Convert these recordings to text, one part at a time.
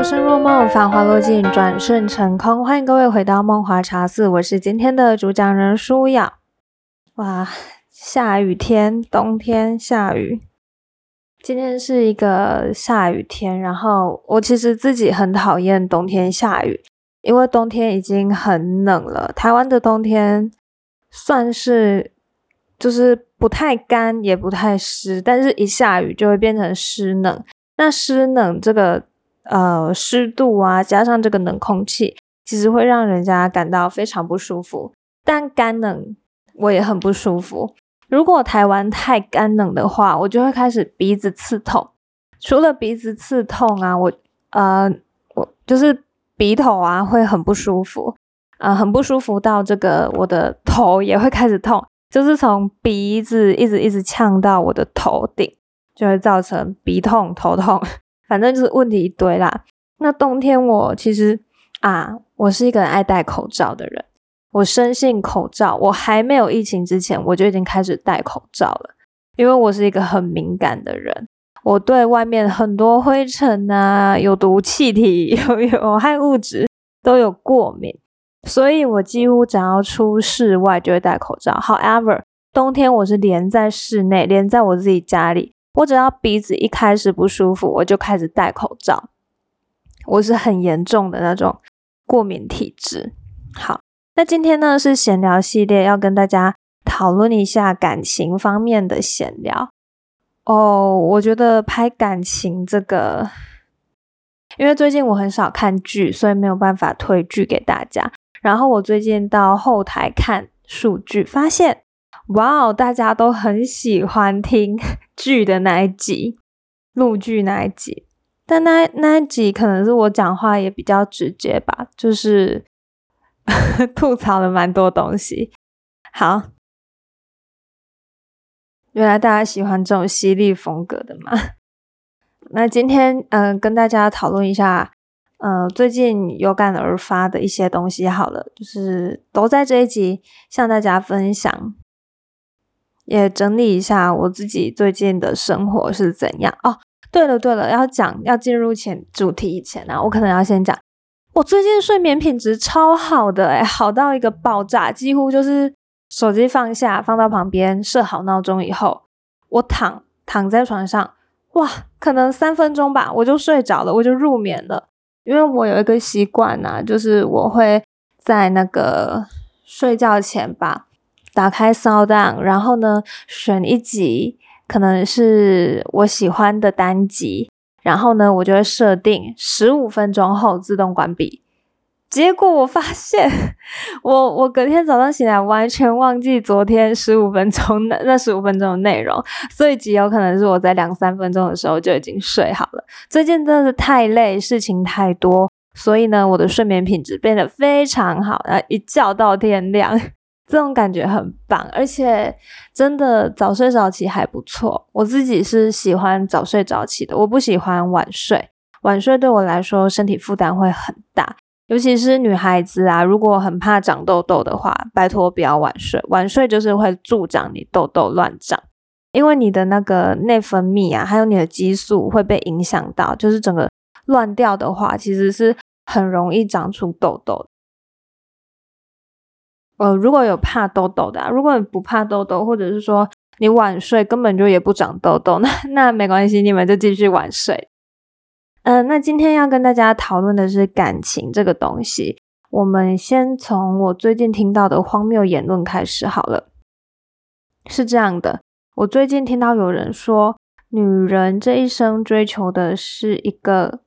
浮生若梦，繁华落尽，转瞬成空。欢迎各位回到梦华茶室，我是今天的主讲人舒雅。哇，下雨天，冬天下雨。今天是一个下雨天，然后我其实自己很讨厌冬天下雨，因为冬天已经很冷了。台湾的冬天算是就是不太干，也不太湿，但是一下雨就会变成湿冷。那湿冷这个呃湿度啊，加上这个冷空气，其实会让人家感到非常不舒服。但干冷我也很不舒服。如果台湾太干冷的话，我就会开始鼻子刺痛。除了鼻子刺痛啊，我呃我就是鼻头啊会很不舒服，呃很不舒服到这个我的头也会开始痛，就是从鼻子一直一直呛到我的头顶。就会造成鼻痛、头痛，反正就是问题一堆啦。那冬天我其实啊，我是一个爱戴口罩的人，我深信口罩。我还没有疫情之前，我就已经开始戴口罩了，因为我是一个很敏感的人，我对外面很多灰尘啊、有毒气体、有有害物质都有过敏，所以我几乎只要出室外就会戴口罩。However，冬天我是连在室内，连在我自己家里。我只要鼻子一开始不舒服，我就开始戴口罩。我是很严重的那种过敏体质。好，那今天呢是闲聊系列，要跟大家讨论一下感情方面的闲聊。哦，我觉得拍感情这个，因为最近我很少看剧，所以没有办法推剧给大家。然后我最近到后台看数据，发现。哇哦，大家都很喜欢听 剧的那一集，录剧那一集，但那那一集可能是我讲话也比较直接吧，就是 吐槽了蛮多东西。好，原来大家喜欢这种犀利风格的嘛？那今天嗯，跟大家讨论一下，呃，最近有感而发的一些东西。好了，就是都在这一集向大家分享。也整理一下我自己最近的生活是怎样哦。对了对了，要讲要进入前主题以前呢，我可能要先讲，我最近睡眠品质超好的诶好到一个爆炸，几乎就是手机放下放到旁边，设好闹钟以后，我躺躺在床上，哇，可能三分钟吧，我就睡着了，我就入眠了。因为我有一个习惯呐，就是我会在那个睡觉前吧。打开 Sound，然后呢，选一集可能是我喜欢的单集，然后呢，我就会设定十五分钟后自动关闭。结果我发现，我我隔天早上醒来完全忘记昨天十五分钟那那十五分钟的内容，所以极有可能是我在两三分钟的时候就已经睡好了。最近真的是太累，事情太多，所以呢，我的睡眠品质变得非常好，然后一觉到天亮。这种感觉很棒，而且真的早睡早起还不错。我自己是喜欢早睡早起的，我不喜欢晚睡。晚睡对我来说身体负担会很大，尤其是女孩子啊，如果很怕长痘痘的话，拜托不要晚睡。晚睡就是会助长你痘痘乱长，因为你的那个内分泌啊，还有你的激素会被影响到，就是整个乱掉的话，其实是很容易长出痘痘。呃，如果有怕痘痘的，如果你不怕痘痘，或者是说你晚睡根本就也不长痘痘，那那没关系，你们就继续晚睡。嗯，那今天要跟大家讨论的是感情这个东西，我们先从我最近听到的荒谬言论开始好了。是这样的，我最近听到有人说，女人这一生追求的是一个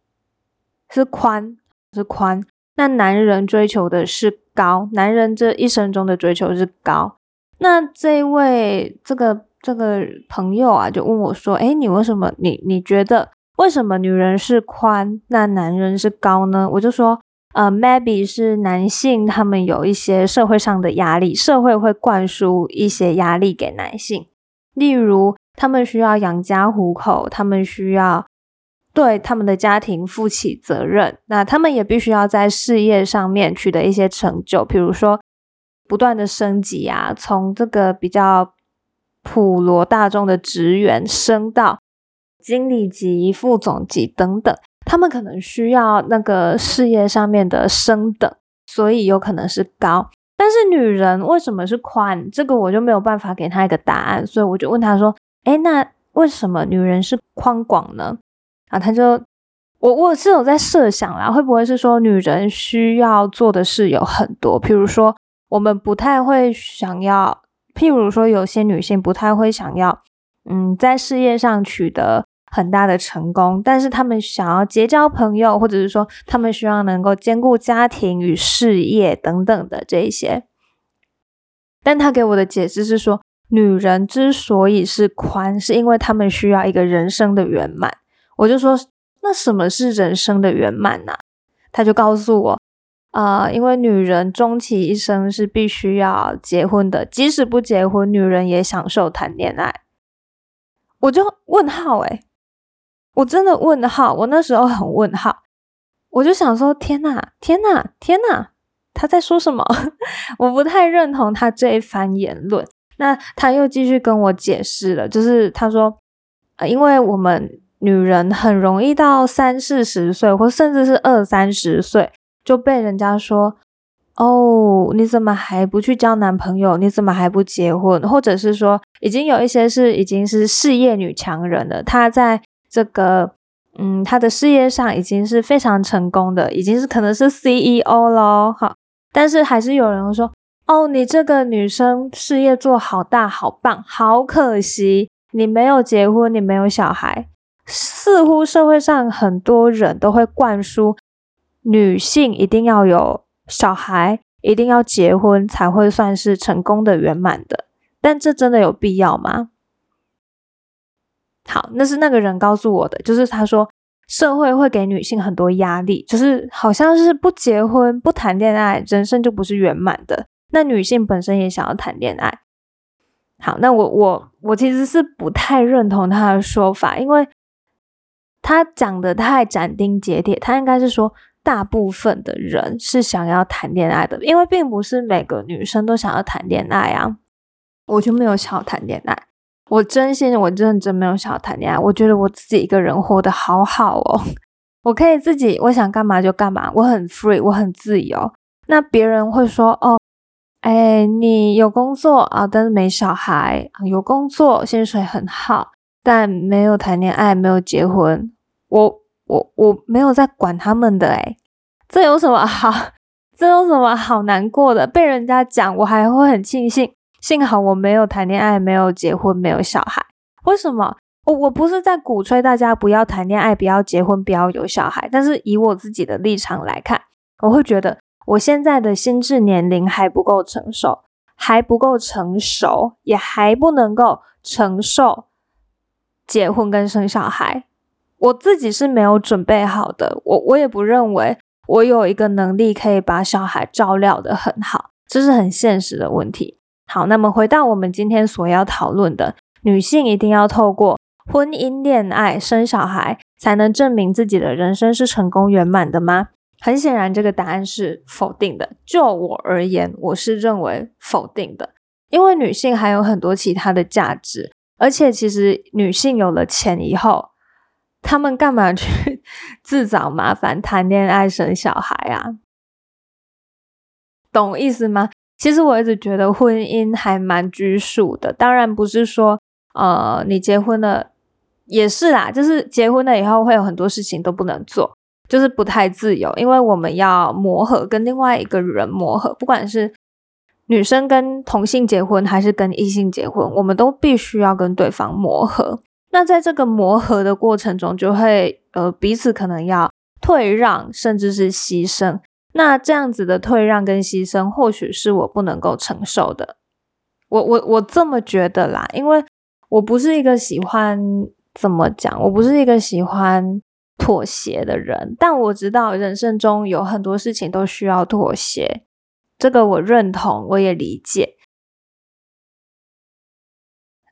是宽，是宽。那男人追求的是高，男人这一生中的追求是高。那这位这个这个朋友啊，就问我说：“哎，你为什么你你觉得为什么女人是宽，那男人是高呢？”我就说：“呃，maybe 是男性他们有一些社会上的压力，社会会灌输一些压力给男性，例如他们需要养家糊口，他们需要。”对他们的家庭负起责任，那他们也必须要在事业上面取得一些成就，比如说不断的升级啊，从这个比较普罗大众的职员升到经理级、副总级等等。他们可能需要那个事业上面的升等，所以有可能是高。但是女人为什么是宽？这个我就没有办法给他一个答案，所以我就问他说：“哎，那为什么女人是宽广呢？”啊，他就我我是有在设想啦，会不会是说女人需要做的事有很多？譬如说，我们不太会想要，譬如说，有些女性不太会想要，嗯，在事业上取得。很大的成功，但是他们想要结交朋友，或者是说他们希望能够兼顾家庭与事业等等的这一些。但他给我的解释是说，女人之所以是宽，是因为她们需要一个人生的圆满。我就说，那什么是人生的圆满呢？他就告诉我，啊，因为女人终其一生是必须要结婚的，即使不结婚，女人也享受谈恋爱。我就问号诶我真的问号，我那时候很问号，我就想说：天呐，天呐，天呐，他在说什么？我不太认同他这一番言论。那他又继续跟我解释了，就是他说，啊，因为我们女人很容易到三四十岁，或甚至是二三十岁，就被人家说：哦，你怎么还不去交男朋友？你怎么还不结婚？或者是说，已经有一些是已经是事业女强人了，她在。这个，嗯，她的事业上已经是非常成功的，已经是可能是 CEO 咯。哈。但是还是有人会说，哦，你这个女生事业做好大，好棒，好可惜，你没有结婚，你没有小孩。似乎社会上很多人都会灌输，女性一定要有小孩，一定要结婚才会算是成功的、圆满的。但这真的有必要吗？好，那是那个人告诉我的，就是他说社会会给女性很多压力，就是好像是不结婚、不谈恋爱，人生就不是圆满的。那女性本身也想要谈恋爱。好，那我我我其实是不太认同他的说法，因为他讲的太斩钉截铁，他应该是说大部分的人是想要谈恋爱的，因为并不是每个女生都想要谈恋爱啊。我就没有想要谈恋爱。我真心，我认真没有想要谈恋爱。我觉得我自己一个人活得好好哦，我可以自己，我想干嘛就干嘛，我很 free，我很自由。那别人会说，哦，哎，你有工作啊，但是没小孩；有工作，薪水很好，但没有谈恋爱，没有结婚。我我我没有在管他们的，诶这有什么好？这有什么好难过的？被人家讲，我还会很庆幸。幸好我没有谈恋爱，没有结婚，没有小孩。为什么？我我不是在鼓吹大家不要谈恋爱，不要结婚，不要有小孩。但是以我自己的立场来看，我会觉得我现在的心智年龄还不够成熟，还不够成熟，也还不能够承受结婚跟生小孩。我自己是没有准备好的。我我也不认为我有一个能力可以把小孩照料的很好，这是很现实的问题。好，那么回到我们今天所要讨论的，女性一定要透过婚姻、恋爱、生小孩，才能证明自己的人生是成功圆满的吗？很显然，这个答案是否定的。就我而言，我是认为否定的，因为女性还有很多其他的价值，而且其实女性有了钱以后，她们干嘛去 自找麻烦、谈恋爱、生小孩啊？懂意思吗？其实我一直觉得婚姻还蛮拘束的，当然不是说，呃，你结婚了也是啦，就是结婚了以后会有很多事情都不能做，就是不太自由，因为我们要磨合，跟另外一个人磨合，不管是女生跟同性结婚还是跟异性结婚，我们都必须要跟对方磨合。那在这个磨合的过程中，就会呃彼此可能要退让，甚至是牺牲。那这样子的退让跟牺牲，或许是我不能够承受的。我我我这么觉得啦，因为我不是一个喜欢怎么讲，我不是一个喜欢妥协的人。但我知道人生中有很多事情都需要妥协，这个我认同，我也理解。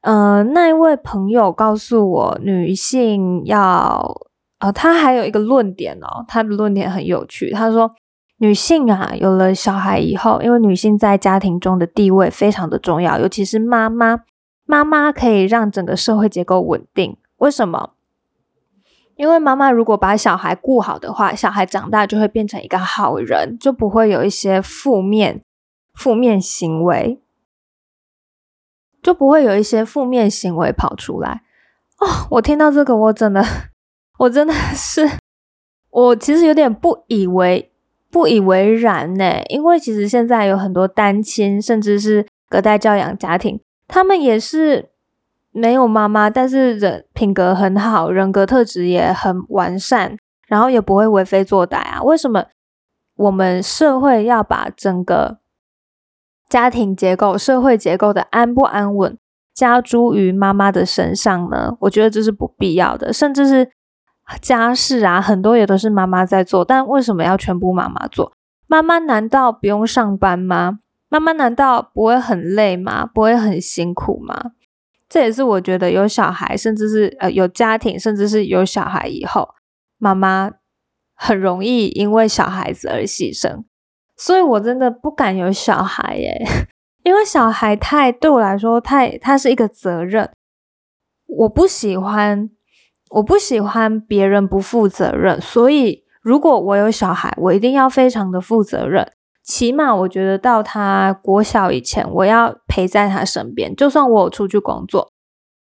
嗯，那一位朋友告诉我，女性要呃，他还有一个论点哦，他的论点很有趣，他说。女性啊，有了小孩以后，因为女性在家庭中的地位非常的重要，尤其是妈妈，妈妈可以让整个社会结构稳定。为什么？因为妈妈如果把小孩顾好的话，小孩长大就会变成一个好人，就不会有一些负面负面行为，就不会有一些负面行为跑出来。哦，我听到这个，我真的，我真的是，我其实有点不以为不以为然呢。因为其实现在有很多单亲，甚至是隔代教养家庭，他们也是。没有妈妈，但是人品格很好，人格特质也很完善，然后也不会为非作歹啊。为什么我们社会要把整个家庭结构、社会结构的安不安稳加诸于妈妈的身上呢？我觉得这是不必要的，甚至是家事啊，很多也都是妈妈在做，但为什么要全部妈妈做？妈妈难道不用上班吗？妈妈难道不会很累吗？不会很辛苦吗？这也是我觉得有小孩，甚至是呃有家庭，甚至是有小孩以后，妈妈很容易因为小孩子而牺牲。所以我真的不敢有小孩耶，因为小孩太对我来说太，他是一个责任。我不喜欢，我不喜欢别人不负责任。所以如果我有小孩，我一定要非常的负责任。起码我觉得到他国小以前，我要陪在他身边。就算我出去工作，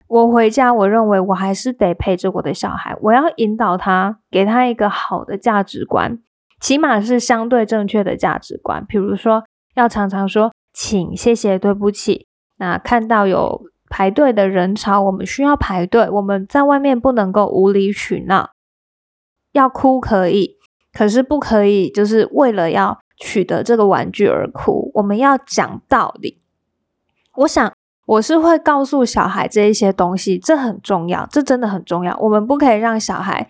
我回家，我认为我还是得陪着我的小孩。我要引导他，给他一个好的价值观，起码是相对正确的价值观。比如说，要常常说请、谢谢、对不起。那看到有排队的人潮，我们需要排队。我们在外面不能够无理取闹，要哭可以，可是不可以就是为了要。取得这个玩具而哭，我们要讲道理。我想我是会告诉小孩这一些东西，这很重要，这真的很重要。我们不可以让小孩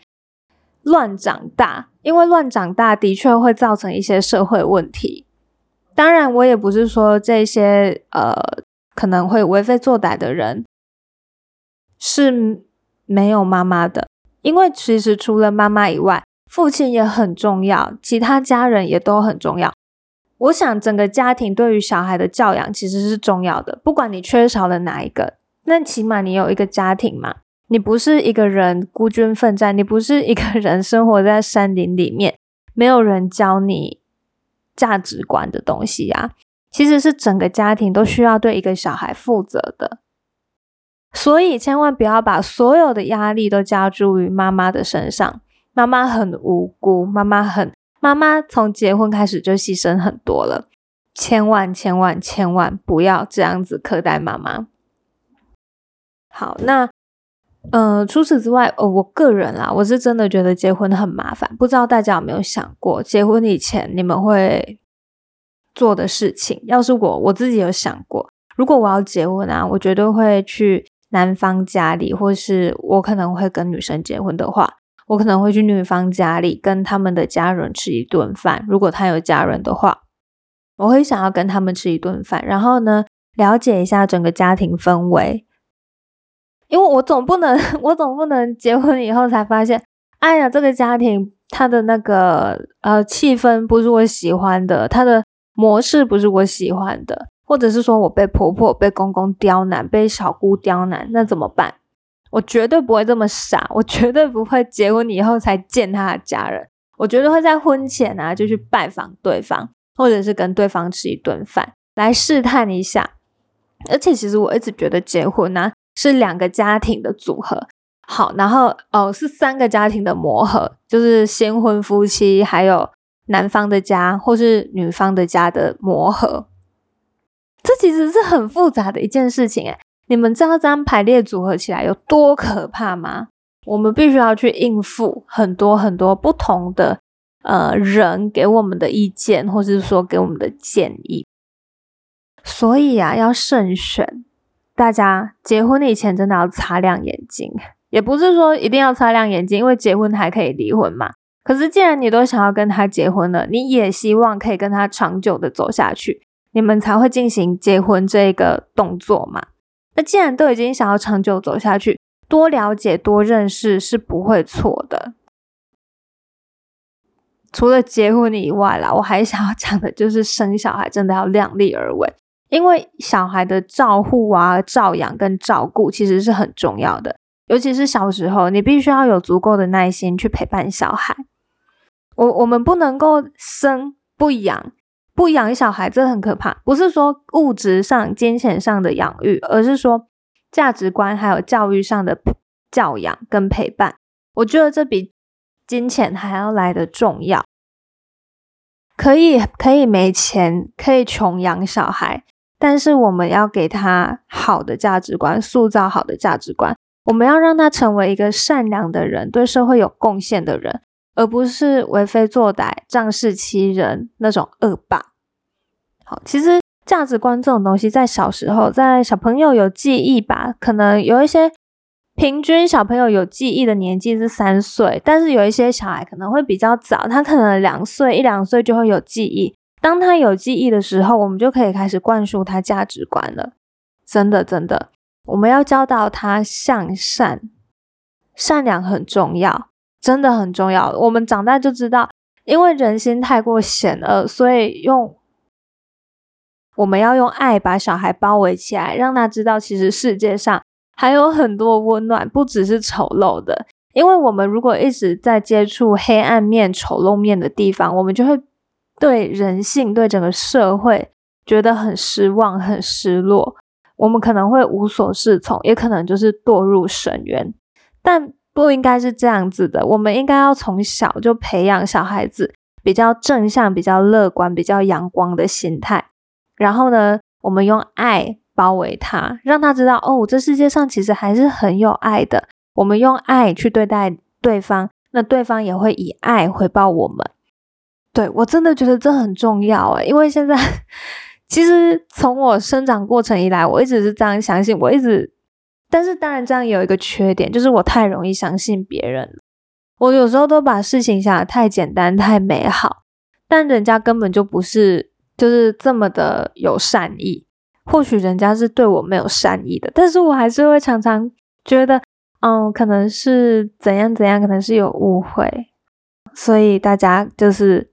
乱长大，因为乱长大的确会造成一些社会问题。当然，我也不是说这些呃可能会为非作歹的人是没有妈妈的，因为其实除了妈妈以外。父亲也很重要，其他家人也都很重要。我想整个家庭对于小孩的教养其实是重要的，不管你缺少了哪一个，那起码你有一个家庭嘛，你不是一个人孤军奋战，你不是一个人生活在山林里面，没有人教你价值观的东西呀。其实是整个家庭都需要对一个小孩负责的，所以千万不要把所有的压力都加诸于妈妈的身上。妈妈很无辜，妈妈很妈妈从结婚开始就牺牲很多了，千万千万千万不要这样子苛待妈妈。好，那呃，除此之外，呃，我个人啦，我是真的觉得结婚很麻烦，不知道大家有没有想过，结婚以前你们会做的事情？要是我我自己有想过，如果我要结婚啊，我绝对会去男方家里，或是我可能会跟女生结婚的话。我可能会去女方家里跟他们的家人吃一顿饭，如果他有家人的话，我会想要跟他们吃一顿饭，然后呢，了解一下整个家庭氛围，因为我总不能，我总不能结婚以后才发现，哎呀，这个家庭他的那个呃气氛不是我喜欢的，他的模式不是我喜欢的，或者是说我被婆婆、被公公刁难，被小姑刁难，那怎么办？我绝对不会这么傻，我绝对不会结婚以后才见他的家人，我绝对会在婚前啊就去拜访对方，或者是跟对方吃一顿饭来试探一下。而且其实我一直觉得结婚呢是两个家庭的组合，好，然后哦是三个家庭的磨合，就是新婚夫妻还有男方的家或是女方的家的磨合，这其实是很复杂的一件事情诶你们知道这张排列组合起来有多可怕吗？我们必须要去应付很多很多不同的呃人给我们的意见，或是说给我们的建议。所以啊，要慎选。大家结婚以前真的要擦亮眼睛，也不是说一定要擦亮眼睛，因为结婚还可以离婚嘛。可是既然你都想要跟他结婚了，你也希望可以跟他长久的走下去，你们才会进行结婚这个动作嘛。那既然都已经想要长久走下去，多了解、多认识是不会错的。除了结婚以外啦，我还想要讲的就是生小孩真的要量力而为，因为小孩的照护啊、照养跟照顾其实是很重要的。尤其是小时候，你必须要有足够的耐心去陪伴小孩。我我们不能够生不养，不养小孩，这很可怕。不是说物质上、金钱上的养育，而是说价值观还有教育上的教养跟陪伴。我觉得这比金钱还要来的重要。可以可以没钱，可以穷养小孩，但是我们要给他好的价值观，塑造好的价值观。我们要让他成为一个善良的人，对社会有贡献的人，而不是为非作歹、仗势欺人那种恶霸。好，其实价值观这种东西，在小时候，在小朋友有记忆吧，可能有一些。平均小朋友有记忆的年纪是三岁，但是有一些小孩可能会比较早，他可能两岁一两岁就会有记忆。当他有记忆的时候，我们就可以开始灌输他价值观了。真的，真的，我们要教导他向善，善良很重要，真的很重要。我们长大就知道，因为人心太过险恶，所以用我们要用爱把小孩包围起来，让他知道，其实世界上。还有很多温暖，不只是丑陋的。因为我们如果一直在接触黑暗面、丑陋面的地方，我们就会对人性、对整个社会觉得很失望、很失落。我们可能会无所适从，也可能就是堕入深渊。但不应该是这样子的。我们应该要从小就培养小孩子比较正向、比较乐观、比较阳光的心态。然后呢，我们用爱。包围他，让他知道哦，这世界上其实还是很有爱的。我们用爱去对待对方，那对方也会以爱回报我们。对我真的觉得这很重要诶，因为现在 其实从我生长过程以来，我一直是这样相信。我一直，但是当然这样有一个缺点，就是我太容易相信别人。我有时候都把事情想的太简单、太美好，但人家根本就不是，就是这么的有善意。或许人家是对我没有善意的，但是我还是会常常觉得，嗯，可能是怎样怎样，可能是有误会。所以大家就是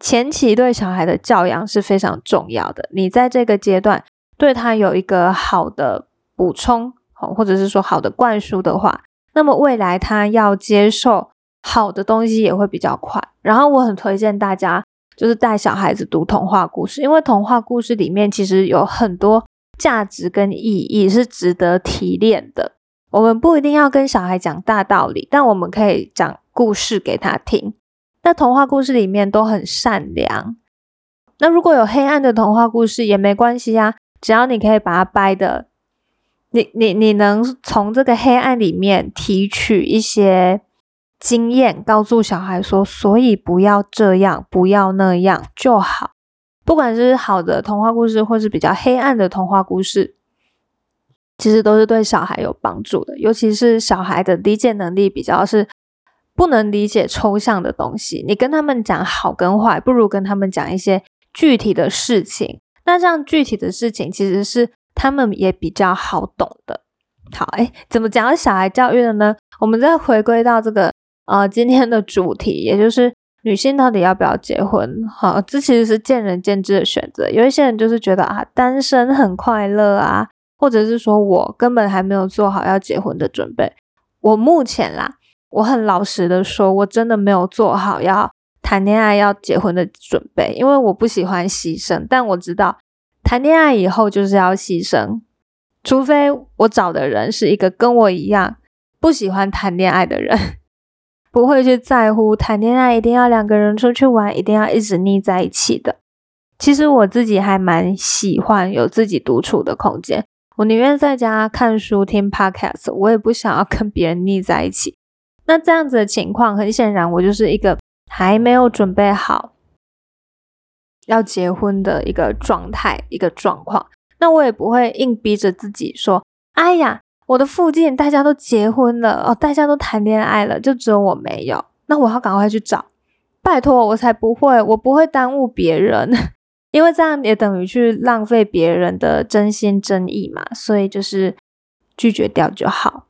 前期对小孩的教养是非常重要的。你在这个阶段对他有一个好的补充，或者是说好的灌输的话，那么未来他要接受好的东西也会比较快。然后我很推荐大家。就是带小孩子读童话故事，因为童话故事里面其实有很多价值跟意义是值得提炼的。我们不一定要跟小孩讲大道理，但我们可以讲故事给他听。那童话故事里面都很善良。那如果有黑暗的童话故事也没关系呀，只要你可以把它掰的，你你你能从这个黑暗里面提取一些。经验告诉小孩说，所以不要这样，不要那样就好。不管是好的童话故事，或是比较黑暗的童话故事，其实都是对小孩有帮助的。尤其是小孩的理解能力比较是不能理解抽象的东西，你跟他们讲好跟坏，不如跟他们讲一些具体的事情。那这样具体的事情，其实是他们也比较好懂的。好，哎，怎么讲小孩教育的呢？我们再回归到这个。呃，今天的主题也就是女性到底要不要结婚？好，这其实是见仁见智的选择。有一些人就是觉得啊，单身很快乐啊，或者是说我根本还没有做好要结婚的准备。我目前啦，我很老实的说，我真的没有做好要谈恋爱、要结婚的准备，因为我不喜欢牺牲。但我知道，谈恋爱以后就是要牺牲，除非我找的人是一个跟我一样不喜欢谈恋爱的人。不会去在乎谈恋爱一定要两个人出去玩，一定要一直腻在一起的。其实我自己还蛮喜欢有自己独处的空间，我宁愿在家看书听 podcast，我也不想要跟别人腻在一起。那这样子的情况，很显然我就是一个还没有准备好要结婚的一个状态，一个状况。那我也不会硬逼着自己说：“哎呀。”我的附近大家都结婚了哦，大家都谈恋爱了，就只有我没有。那我要赶快去找，拜托我才不会，我不会耽误别人，因为这样也等于去浪费别人的真心真意嘛。所以就是拒绝掉就好。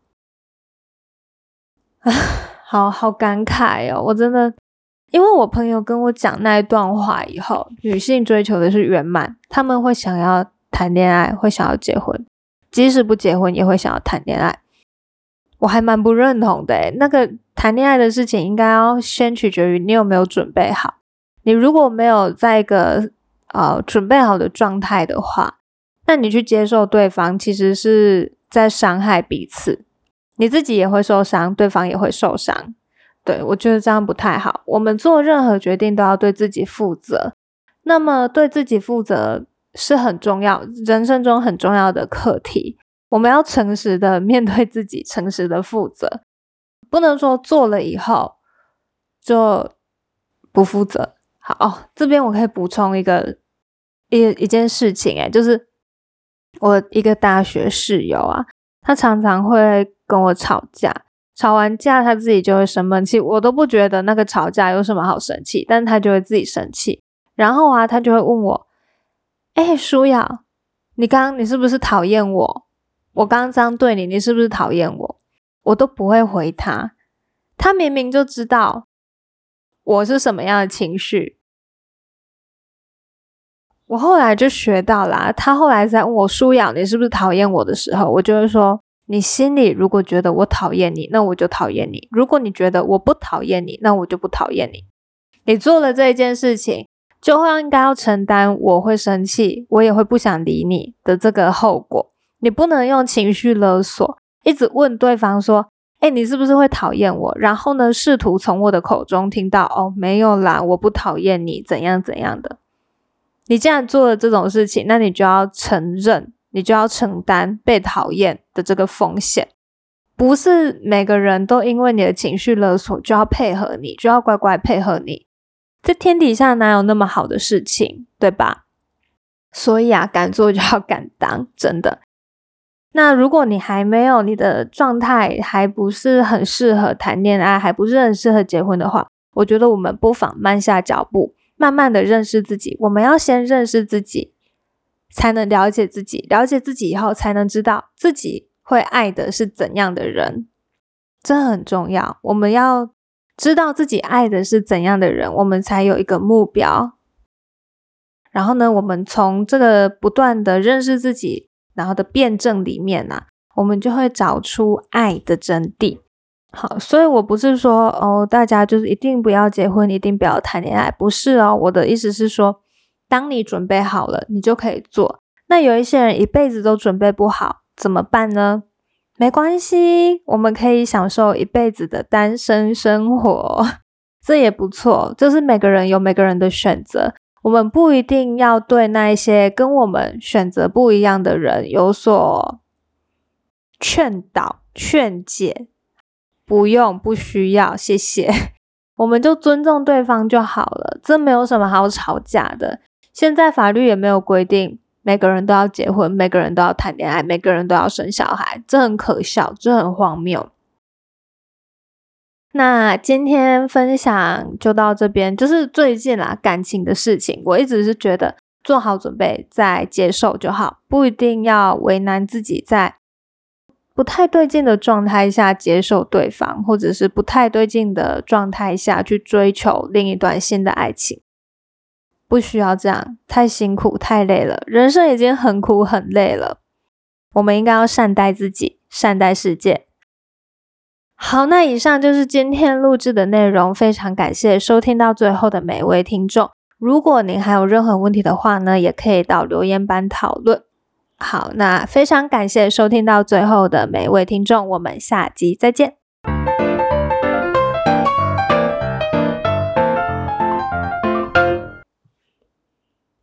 啊 好好感慨哦，我真的，因为我朋友跟我讲那一段话以后，女性追求的是圆满，他们会想要谈恋爱，会想要结婚。即使不结婚，也会想要谈恋爱。我还蛮不认同的。那个谈恋爱的事情，应该要先取决于你有没有准备好。你如果没有在一个呃准备好的状态的话，那你去接受对方，其实是在伤害彼此，你自己也会受伤，对方也会受伤。对我觉得这样不太好。我们做任何决定都要对自己负责，那么对自己负责是很重要，人生中很重要的课题。我们要诚实的面对自己，诚实的负责，不能说做了以后就不负责。好，这边我可以补充一个一一件事情，诶就是我一个大学室友啊，他常常会跟我吵架。吵完架，他自己就会生闷气，我都不觉得那个吵架有什么好生气，但他就会自己生气。然后啊，他就会问我：“哎，舒雅，你刚刚你是不是讨厌我？我刚刚这样对你，你是不是讨厌我？”我都不会回他，他明明就知道我是什么样的情绪。我后来就学到啦，他后来在问我：“舒雅，你是不是讨厌我的时候？”我就会说。你心里如果觉得我讨厌你，那我就讨厌你；如果你觉得我不讨厌你，那我就不讨厌你。你做了这一件事情，就会应该要承担我会生气，我也会不想理你的这个后果。你不能用情绪勒索，一直问对方说：“哎，你是不是会讨厌我？”然后呢，试图从我的口中听到：“哦，没有啦，我不讨厌你，怎样怎样的。”你既然做了这种事情，那你就要承认。你就要承担被讨厌的这个风险，不是每个人都因为你的情绪勒索就要配合你，就要乖乖配合你。这天底下哪有那么好的事情，对吧？所以啊，敢做就要敢当，真的。那如果你还没有你的状态还不是很适合谈恋爱，还不是很适合结婚的话，我觉得我们不妨慢下脚步，慢慢的认识自己。我们要先认识自己。才能了解自己，了解自己以后，才能知道自己会爱的是怎样的人，这很重要。我们要知道自己爱的是怎样的人，我们才有一个目标。然后呢，我们从这个不断的认识自己，然后的辩证里面呢，我们就会找出爱的真谛。好，所以我不是说哦，大家就是一定不要结婚，一定不要谈恋爱，不是哦。我的意思是说。当你准备好了，你就可以做。那有一些人一辈子都准备不好，怎么办呢？没关系，我们可以享受一辈子的单身生活，这也不错。就是每个人有每个人的选择，我们不一定要对那一些跟我们选择不一样的人有所劝导、劝解。不用，不需要，谢谢。我们就尊重对方就好了，这没有什么好吵架的。现在法律也没有规定每个人都要结婚，每个人都要谈恋爱，每个人都要生小孩，这很可笑，这很荒谬。那今天分享就到这边，就是最近啦感情的事情，我一直是觉得做好准备再接受就好，不一定要为难自己，在不太对劲的状态下接受对方，或者是不太对劲的状态下去追求另一段新的爱情。不需要这样，太辛苦太累了，人生已经很苦很累了。我们应该要善待自己，善待世界。好，那以上就是今天录制的内容，非常感谢收听到最后的每一位听众。如果您还有任何问题的话呢，也可以到留言板讨论。好，那非常感谢收听到最后的每一位听众，我们下集再见。